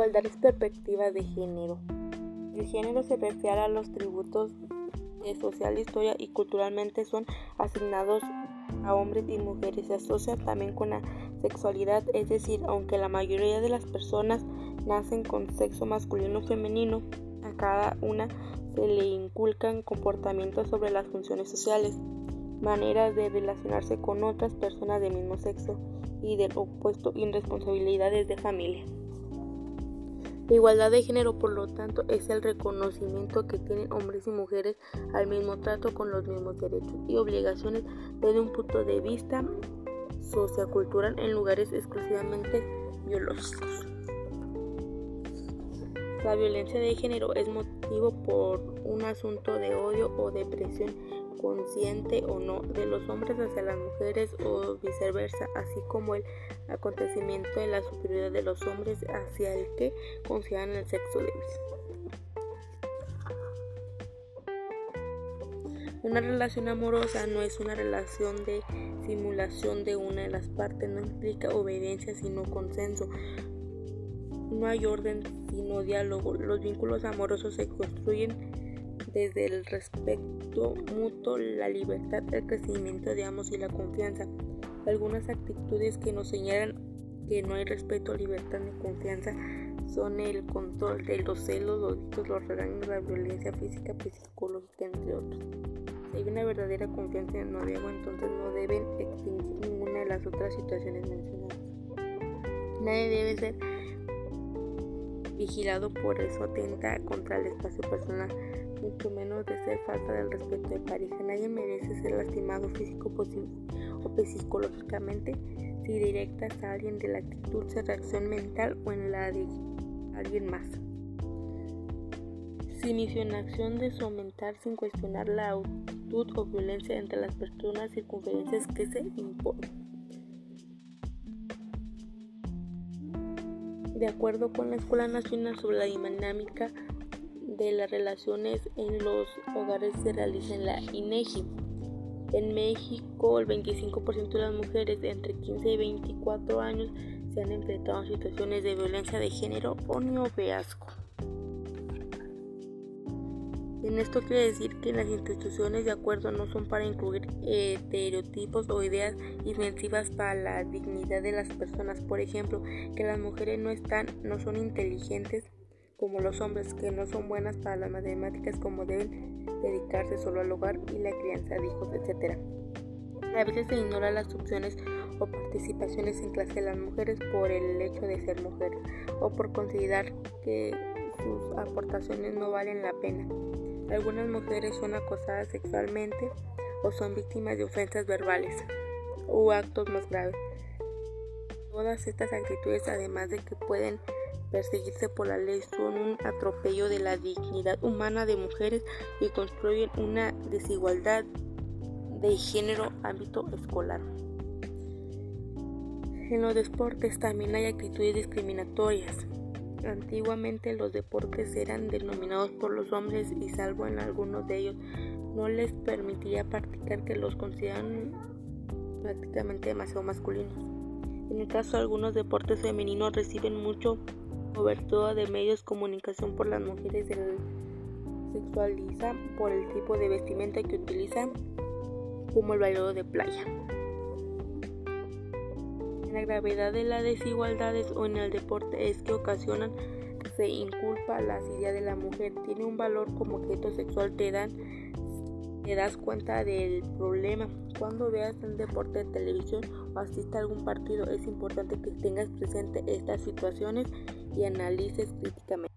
Igualdad es perspectiva de género. El género se refiere a los tributos social, historia y culturalmente son asignados a hombres y mujeres. Se asocia también con la sexualidad, es decir, aunque la mayoría de las personas nacen con sexo masculino o femenino, a cada una se le inculcan comportamientos sobre las funciones sociales, maneras de relacionarse con otras personas del mismo sexo y del opuesto y responsabilidades de familia. La igualdad de género, por lo tanto, es el reconocimiento que tienen hombres y mujeres al mismo trato con los mismos derechos y obligaciones desde un punto de vista sociocultural en lugares exclusivamente biológicos. La violencia de género es motivo por un asunto de odio o depresión consciente o no de los hombres hacia las mujeres o viceversa, así como el acontecimiento de la superioridad de los hombres hacia el que consideran el sexo débil. Una relación amorosa no es una relación de simulación de una de las partes, no implica obediencia sino consenso. No hay orden sino diálogo. Los vínculos amorosos se construyen desde el respeto mutuo, la libertad, el crecimiento de ambos y la confianza. Algunas actitudes que nos señalan que no hay respeto, libertad ni confianza son el control de los celos, los gritos, los regaños, la violencia física, psicológica, entre otros. Si hay una verdadera confianza en noviazgo, entonces no deben extinguir ninguna de las otras situaciones mencionadas. Nadie debe ser vigilado, por eso atenta contra el espacio personal mucho menos de ser falta del respeto de pareja. Nadie merece ser lastimado físico o psicológicamente si directas a alguien de la actitud, de reacción mental o en la de alguien más. Si misión acción de aumentar sin cuestionar la actitud o violencia entre las personas circunferencias que se imponen. De acuerdo con la Escuela Nacional sobre la Dinámica de las relaciones en los hogares se realiza en la INEGI. En México, el 25% de las mujeres entre 15 y 24 años se han enfrentado a situaciones de violencia de género o neoveasco. En esto quiere decir que las instituciones de acuerdo no son para incluir estereotipos o ideas inventivas para la dignidad de las personas. Por ejemplo, que las mujeres no están, no son inteligentes como los hombres que no son buenas para las matemáticas como deben dedicarse solo al hogar y la crianza de hijos, etc. A veces se ignora las opciones o participaciones en clase de las mujeres por el hecho de ser mujeres o por considerar que sus aportaciones no valen la pena. Algunas mujeres son acosadas sexualmente o son víctimas de ofensas verbales o actos más graves. Todas estas actitudes, además de que pueden perseguirse por la ley son un atropello de la dignidad humana de mujeres y construyen una desigualdad de género ámbito escolar. En los deportes también hay actitudes discriminatorias. Antiguamente los deportes eran denominados por los hombres y salvo en algunos de ellos no les permitía practicar que los consideran prácticamente demasiado masculinos. En el caso algunos deportes femeninos reciben mucho cobertura de medios de comunicación por las mujeres se sexualiza por el tipo de vestimenta que utilizan como el bailado de playa. La gravedad de las desigualdades o en el deporte es que ocasionan se inculpa la ideas de la mujer tiene un valor como objeto sexual te dan te das cuenta del problema cuando veas un deporte de televisión o asista a algún partido es importante que tengas presente estas situaciones y analices críticamente.